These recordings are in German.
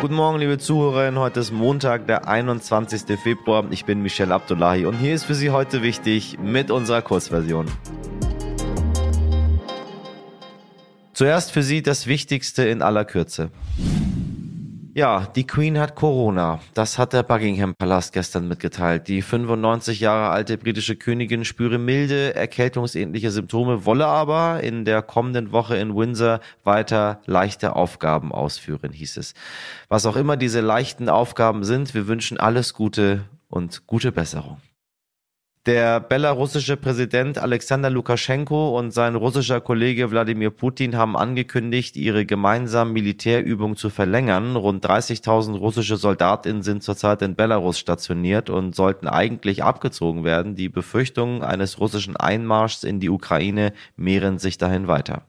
Guten Morgen, liebe Zuhörerinnen. Heute ist Montag, der 21. Februar. Ich bin Michelle Abdullahi und hier ist für Sie heute wichtig mit unserer Kurzversion. Zuerst für Sie das Wichtigste in aller Kürze. Ja, die Queen hat Corona. Das hat der Buckingham Palast gestern mitgeteilt. Die 95 Jahre alte britische Königin spüre milde, erkältungsähnliche Symptome, wolle aber in der kommenden Woche in Windsor weiter leichte Aufgaben ausführen, hieß es. Was auch immer diese leichten Aufgaben sind, wir wünschen alles Gute und gute Besserung. Der belarussische Präsident Alexander Lukaschenko und sein russischer Kollege Wladimir Putin haben angekündigt, ihre gemeinsamen Militärübungen zu verlängern. Rund 30.000 russische Soldatinnen sind zurzeit in Belarus stationiert und sollten eigentlich abgezogen werden. Die Befürchtungen eines russischen Einmarschs in die Ukraine mehren sich dahin weiter.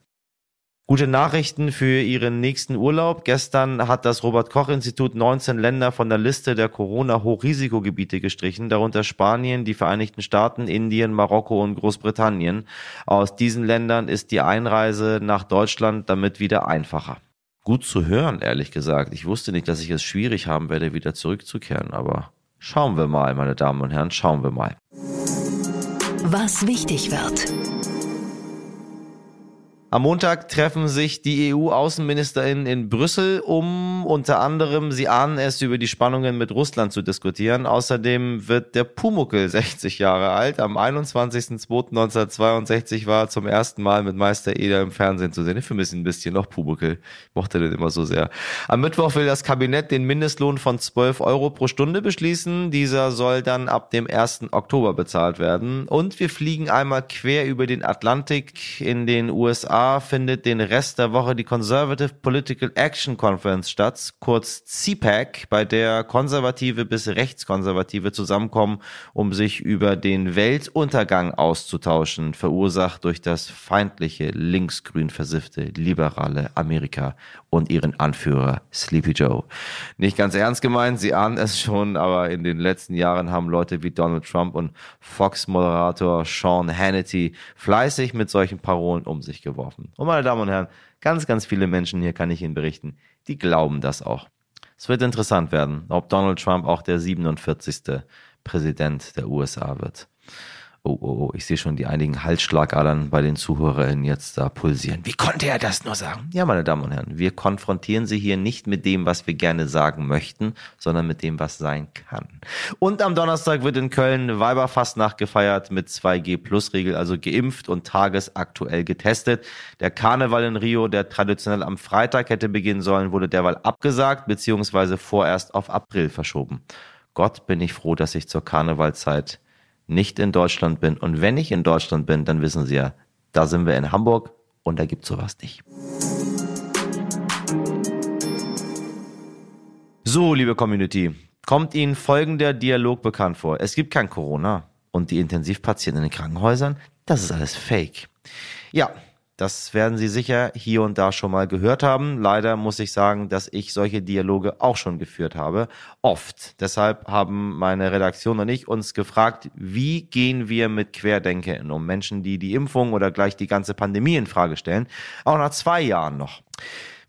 Gute Nachrichten für Ihren nächsten Urlaub. Gestern hat das Robert Koch Institut 19 Länder von der Liste der Corona-Hochrisikogebiete gestrichen, darunter Spanien, die Vereinigten Staaten, Indien, Marokko und Großbritannien. Aus diesen Ländern ist die Einreise nach Deutschland damit wieder einfacher. Gut zu hören, ehrlich gesagt. Ich wusste nicht, dass ich es schwierig haben werde, wieder zurückzukehren, aber schauen wir mal, meine Damen und Herren, schauen wir mal. Was wichtig wird. Am Montag treffen sich die EU-Außenministerinnen in Brüssel, um unter anderem, sie ahnen es, über die Spannungen mit Russland zu diskutieren. Außerdem wird der Pumuckel 60 Jahre alt. Am 21.02.1962 war er zum ersten Mal mit Meister Eder im Fernsehen zu sehen. Ich vermisse ein bisschen noch Pumuckel. Ich mochte den immer so sehr. Am Mittwoch will das Kabinett den Mindestlohn von 12 Euro pro Stunde beschließen. Dieser soll dann ab dem 1. Oktober bezahlt werden. Und wir fliegen einmal quer über den Atlantik in den USA findet den Rest der Woche die Conservative Political Action Conference statt, kurz CPAC, bei der Konservative bis Rechtskonservative zusammenkommen, um sich über den Weltuntergang auszutauschen, verursacht durch das feindliche, linksgrün versiffte, liberale Amerika und ihren Anführer Sleepy Joe. Nicht ganz ernst gemeint, Sie ahnen es schon, aber in den letzten Jahren haben Leute wie Donald Trump und Fox-Moderator Sean Hannity fleißig mit solchen Parolen um sich geworfen getroffen. Und meine Damen und Herren, ganz, ganz viele Menschen hier kann ich Ihnen berichten, die glauben das auch. Es wird interessant werden, ob Donald Trump auch der 47. Präsident der USA wird. Oh, oh, oh, ich sehe schon die einigen Halsschlagadern bei den ZuhörerInnen jetzt da pulsieren. Wie konnte er das nur sagen? Ja, meine Damen und Herren, wir konfrontieren Sie hier nicht mit dem, was wir gerne sagen möchten, sondern mit dem, was sein kann. Und am Donnerstag wird in Köln Weiberfastnacht gefeiert mit 2G-Plus-Regel, also geimpft und tagesaktuell getestet. Der Karneval in Rio, der traditionell am Freitag hätte beginnen sollen, wurde derweil abgesagt, beziehungsweise vorerst auf April verschoben. Gott bin ich froh, dass ich zur Karnevalzeit nicht in Deutschland bin. Und wenn ich in Deutschland bin, dann wissen Sie ja, da sind wir in Hamburg und da gibt es sowas nicht. So, liebe Community, kommt Ihnen folgender Dialog bekannt vor. Es gibt kein Corona und die Intensivpatienten in den Krankenhäusern, das ist alles Fake. Ja, das werden Sie sicher hier und da schon mal gehört haben. Leider muss ich sagen, dass ich solche Dialoge auch schon geführt habe. Oft. Deshalb haben meine Redaktion und ich uns gefragt, wie gehen wir mit Querdenkern um? Menschen, die die Impfung oder gleich die ganze Pandemie in Frage stellen. Auch nach zwei Jahren noch.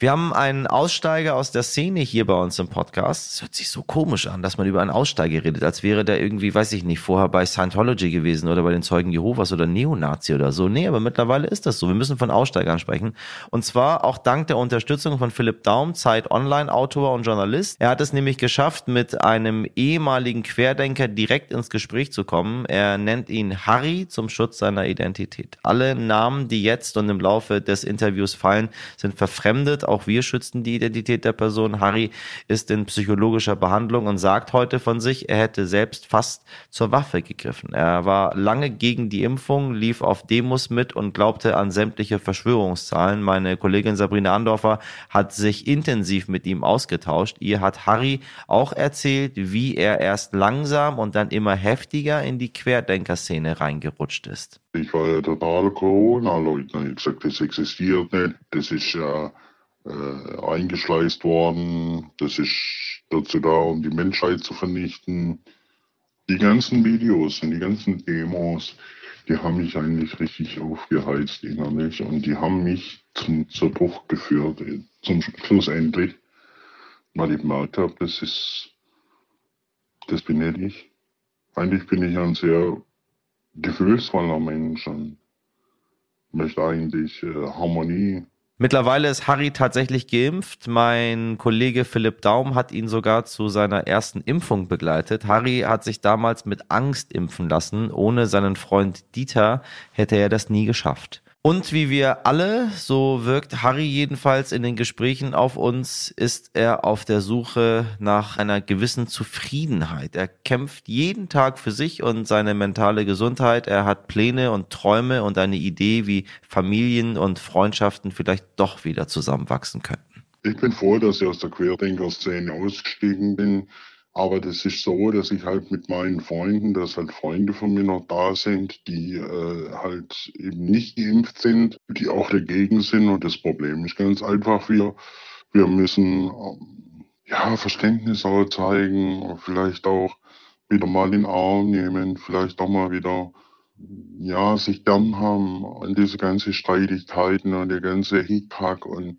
Wir haben einen Aussteiger aus der Szene hier bei uns im Podcast. Es hört sich so komisch an, dass man über einen Aussteiger redet, als wäre der irgendwie, weiß ich nicht, vorher bei Scientology gewesen oder bei den Zeugen Jehovas oder Neonazi oder so. Nee, aber mittlerweile ist das so. Wir müssen von Aussteigern sprechen. Und zwar auch dank der Unterstützung von Philipp Daum, Zeit Online, Autor und Journalist. Er hat es nämlich geschafft, mit einem ehemaligen Querdenker direkt ins Gespräch zu kommen. Er nennt ihn Harry zum Schutz seiner Identität. Alle Namen, die jetzt und im Laufe des Interviews fallen, sind verfremdet auch wir schützen die Identität der Person. Harry ist in psychologischer Behandlung und sagt heute von sich, er hätte selbst fast zur Waffe gegriffen. Er war lange gegen die Impfung, lief auf Demos mit und glaubte an sämtliche Verschwörungszahlen. Meine Kollegin Sabrina Andorfer hat sich intensiv mit ihm ausgetauscht. Ihr hat Harry auch erzählt, wie er erst langsam und dann immer heftiger in die Querdenkerszene reingerutscht ist. Ich war ja total Corona-Leugner. Ich gesagt, das existiert nicht. Das ist ja äh, eingeschleust worden. Das ist dazu da, um die Menschheit zu vernichten. Die ganzen Videos und die ganzen Demos, die haben mich eigentlich richtig aufgeheizt innerlich und die haben mich zum Zerbruch geführt, zum Schluss endlich. weil ich gemerkt habe, das ist, das bin nicht ich. Eigentlich bin ich ein sehr gefühlsvoller Mensch und möchte eigentlich äh, Harmonie Mittlerweile ist Harry tatsächlich geimpft. Mein Kollege Philipp Daum hat ihn sogar zu seiner ersten Impfung begleitet. Harry hat sich damals mit Angst impfen lassen. Ohne seinen Freund Dieter hätte er das nie geschafft. Und wie wir alle, so wirkt Harry jedenfalls in den Gesprächen auf uns, ist er auf der Suche nach einer gewissen Zufriedenheit. Er kämpft jeden Tag für sich und seine mentale Gesundheit. Er hat Pläne und Träume und eine Idee, wie Familien und Freundschaften vielleicht doch wieder zusammenwachsen könnten. Ich bin froh, dass ich aus der Querdenker-Szene ausgestiegen bin. Aber das ist so, dass ich halt mit meinen Freunden, dass halt Freunde von mir noch da sind, die äh, halt eben nicht geimpft sind, die auch dagegen sind. Und das Problem ist ganz einfach, wir, wir müssen ähm, ja Verständnis auch zeigen, vielleicht auch wieder mal in den Arm nehmen, vielleicht auch mal wieder ja, sich gern haben an diese ganzen Streitigkeiten und der ganze Hickhack und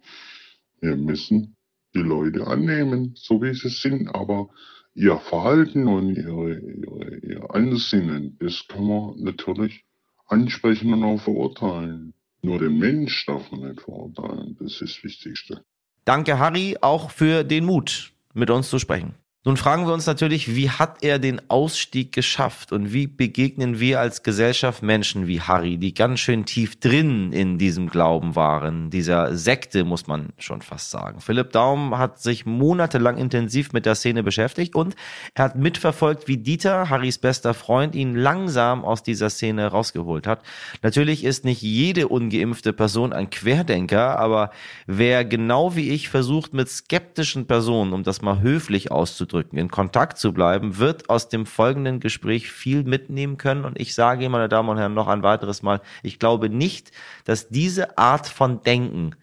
wir müssen die Leute annehmen, so wie sie sind, aber ihr Verhalten und ihre, ihre, ihr Ansinnen, das kann man natürlich ansprechen und auch verurteilen. Nur den Mensch darf man nicht verurteilen. Das ist das Wichtigste. Danke, Harry, auch für den Mut, mit uns zu sprechen. Nun fragen wir uns natürlich, wie hat er den Ausstieg geschafft und wie begegnen wir als Gesellschaft Menschen wie Harry, die ganz schön tief drin in diesem Glauben waren, dieser Sekte muss man schon fast sagen. Philipp Daum hat sich monatelang intensiv mit der Szene beschäftigt und er hat mitverfolgt, wie Dieter, Harrys bester Freund, ihn langsam aus dieser Szene rausgeholt hat. Natürlich ist nicht jede ungeimpfte Person ein Querdenker, aber wer genau wie ich versucht, mit skeptischen Personen, um das mal höflich auszudrücken, auszudrücken, in Kontakt zu bleiben, wird aus dem folgenden Gespräch viel mitnehmen können. Und ich sage Ihnen, meine Damen und Herren, noch ein weiteres Mal, ich glaube nicht, dass diese Art von Denken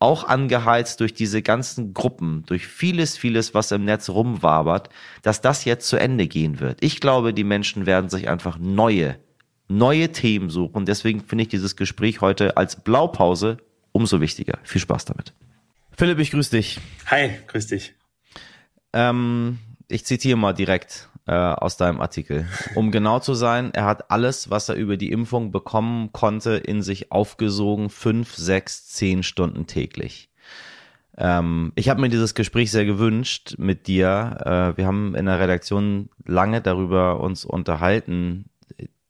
auch angeheizt durch diese ganzen Gruppen, durch vieles, vieles, was im Netz rumwabert, dass das jetzt zu Ende gehen wird. Ich glaube, die Menschen werden sich einfach neue, neue Themen suchen. Deswegen finde ich dieses Gespräch heute als Blaupause umso wichtiger. Viel Spaß damit. Philipp, ich grüße dich. Hi, grüß dich. Ähm, ich zitiere mal direkt äh, aus deinem Artikel. Um genau zu sein, er hat alles, was er über die Impfung bekommen konnte, in sich aufgesogen, fünf, sechs, zehn Stunden täglich. Ähm, ich habe mir dieses Gespräch sehr gewünscht mit dir. Äh, wir haben in der Redaktion lange darüber uns unterhalten,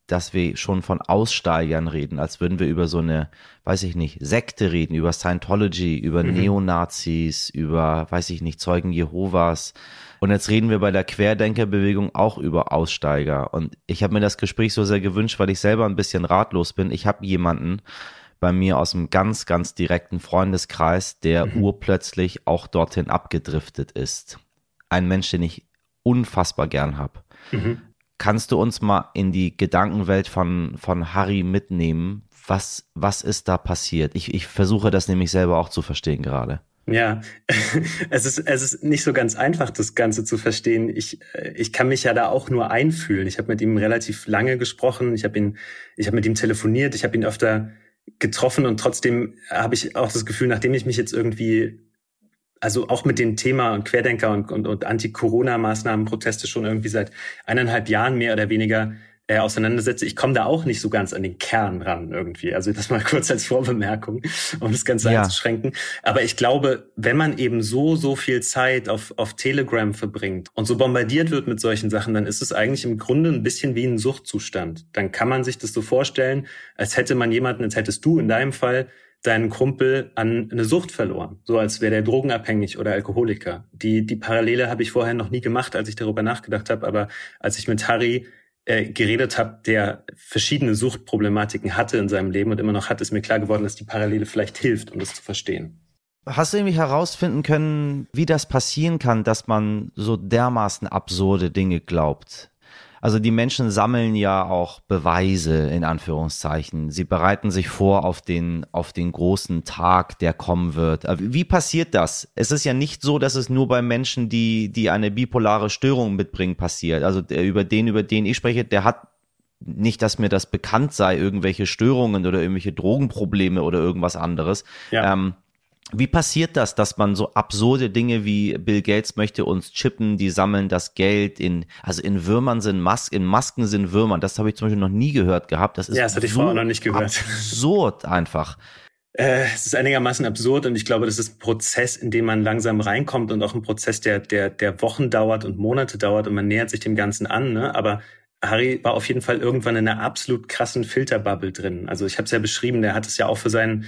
dass wir schon von Aussteigern reden, als würden wir über so eine, weiß ich nicht, Sekte reden, über Scientology, über mhm. Neonazis, über, weiß ich nicht, Zeugen Jehovas. Und jetzt reden wir bei der Querdenkerbewegung auch über Aussteiger. Und ich habe mir das Gespräch so sehr gewünscht, weil ich selber ein bisschen ratlos bin. Ich habe jemanden bei mir aus einem ganz, ganz direkten Freundeskreis, der mhm. urplötzlich auch dorthin abgedriftet ist. Ein Mensch, den ich unfassbar gern habe. Mhm. Kannst du uns mal in die Gedankenwelt von, von Harry mitnehmen? Was, was ist da passiert? Ich, ich versuche das nämlich selber auch zu verstehen gerade. Ja, es ist, es ist nicht so ganz einfach, das Ganze zu verstehen. Ich, ich kann mich ja da auch nur einfühlen. Ich habe mit ihm relativ lange gesprochen. Ich habe ihn, ich habe mit ihm telefoniert. Ich habe ihn öfter getroffen und trotzdem habe ich auch das Gefühl, nachdem ich mich jetzt irgendwie also auch mit dem Thema Querdenker und, und, und Anti-Corona-Maßnahmen, Proteste schon irgendwie seit eineinhalb Jahren mehr oder weniger äh, auseinandersetze. Ich komme da auch nicht so ganz an den Kern ran irgendwie. Also das mal kurz als Vorbemerkung, um das Ganze ja. einzuschränken. Aber ich glaube, wenn man eben so, so viel Zeit auf, auf Telegram verbringt und so bombardiert wird mit solchen Sachen, dann ist es eigentlich im Grunde ein bisschen wie ein Suchtzustand. Dann kann man sich das so vorstellen, als hätte man jemanden, als hättest du in deinem Fall deinen Kumpel an eine Sucht verloren, so als wäre der drogenabhängig oder Alkoholiker. Die, die Parallele habe ich vorher noch nie gemacht, als ich darüber nachgedacht habe, aber als ich mit Harry äh, geredet habe, der verschiedene Suchtproblematiken hatte in seinem Leben und immer noch hat, ist mir klar geworden, dass die Parallele vielleicht hilft, um das zu verstehen. Hast du irgendwie herausfinden können, wie das passieren kann, dass man so dermaßen absurde Dinge glaubt? Also die Menschen sammeln ja auch Beweise in Anführungszeichen. Sie bereiten sich vor auf den, auf den großen Tag, der kommen wird. Wie passiert das? Es ist ja nicht so, dass es nur bei Menschen, die, die eine bipolare Störung mitbringen, passiert. Also der, über den, über den ich spreche, der hat nicht, dass mir das bekannt sei, irgendwelche Störungen oder irgendwelche Drogenprobleme oder irgendwas anderes. Ja. Ähm, Wie passiert das, dass man so absurde Dinge wie Bill Gates möchte uns chippen, die sammeln das Geld in, also in Würmern sind Masken, in Masken sind Würmern. Das habe ich zum Beispiel noch nie gehört gehabt. Das ist ja, das hatte ich vorher noch nicht gehört. Absurd einfach. Äh, es ist einigermaßen absurd und ich glaube, das ist ein Prozess, in dem man langsam reinkommt und auch ein Prozess, der, der, der Wochen dauert und Monate dauert und man nähert sich dem Ganzen an. Ne? Aber Harry war auf jeden Fall irgendwann in einer absolut krassen Filterbubble drin. Also ich habe es ja beschrieben, der hat es ja auch für seinen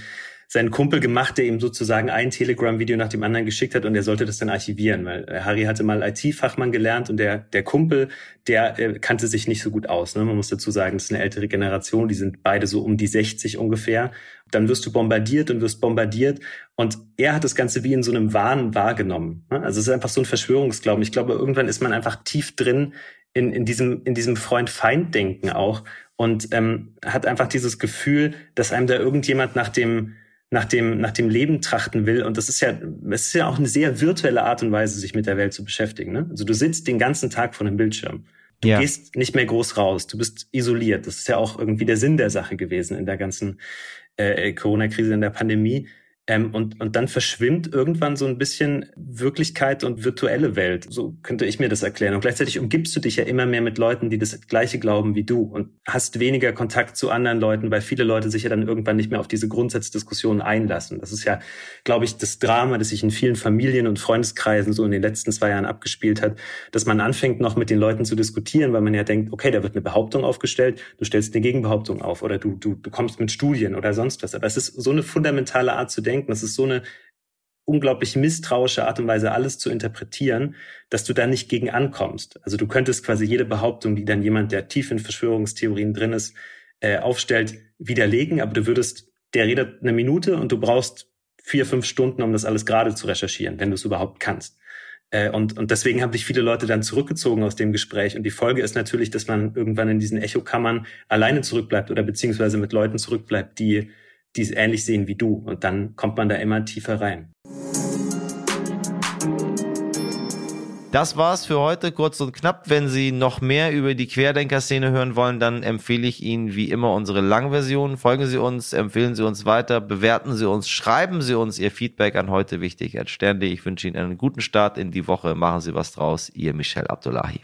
seinen Kumpel gemacht, der ihm sozusagen ein Telegram-Video nach dem anderen geschickt hat und er sollte das dann archivieren, weil äh, Harry hatte mal IT-Fachmann gelernt und der, der Kumpel, der äh, kannte sich nicht so gut aus. Ne? Man muss dazu sagen, das ist eine ältere Generation, die sind beide so um die 60 ungefähr. Dann wirst du bombardiert und wirst bombardiert und er hat das Ganze wie in so einem Wahn wahrgenommen. Ne? Also es ist einfach so ein Verschwörungsglauben. Ich glaube, irgendwann ist man einfach tief drin in, in diesem, in diesem Freund-Feind-Denken auch und ähm, hat einfach dieses Gefühl, dass einem da irgendjemand nach dem nach dem, nach dem Leben trachten will. Und das ist ja, es ist ja auch eine sehr virtuelle Art und Weise, sich mit der Welt zu beschäftigen. Ne? Also du sitzt den ganzen Tag vor einem Bildschirm. Du ja. gehst nicht mehr groß raus. Du bist isoliert. Das ist ja auch irgendwie der Sinn der Sache gewesen in der ganzen äh, Corona-Krise, in der Pandemie. Ähm, und, und dann verschwimmt irgendwann so ein bisschen Wirklichkeit und virtuelle Welt. So könnte ich mir das erklären. Und gleichzeitig umgibst du dich ja immer mehr mit Leuten, die das Gleiche glauben wie du und hast weniger Kontakt zu anderen Leuten, weil viele Leute sich ja dann irgendwann nicht mehr auf diese Grundsatzdiskussionen einlassen. Das ist ja, glaube ich, das Drama, das sich in vielen Familien und Freundeskreisen so in den letzten zwei Jahren abgespielt hat, dass man anfängt, noch mit den Leuten zu diskutieren, weil man ja denkt, okay, da wird eine Behauptung aufgestellt, du stellst eine Gegenbehauptung auf oder du, du, du kommst mit Studien oder sonst was. Aber es ist so eine fundamentale Art zu denken, denken. Das ist so eine unglaublich misstrauische Art und Weise, alles zu interpretieren, dass du da nicht gegen ankommst. Also du könntest quasi jede Behauptung, die dann jemand, der tief in Verschwörungstheorien drin ist, äh, aufstellt, widerlegen, aber du würdest, der redet eine Minute und du brauchst vier, fünf Stunden, um das alles gerade zu recherchieren, wenn du es überhaupt kannst. Äh, und, und deswegen haben sich viele Leute dann zurückgezogen aus dem Gespräch. Und die Folge ist natürlich, dass man irgendwann in diesen Echokammern alleine zurückbleibt oder beziehungsweise mit Leuten zurückbleibt, die die es ähnlich sehen wie du. Und dann kommt man da immer tiefer rein. Das war's für heute, kurz und knapp. Wenn Sie noch mehr über die Querdenker-Szene hören wollen, dann empfehle ich Ihnen wie immer unsere Langversion. Folgen Sie uns, empfehlen Sie uns weiter, bewerten Sie uns, schreiben Sie uns Ihr Feedback an heute wichtig at Stern.de. Ich wünsche Ihnen einen guten Start in die Woche. Machen Sie was draus. Ihr Michel Abdullahi.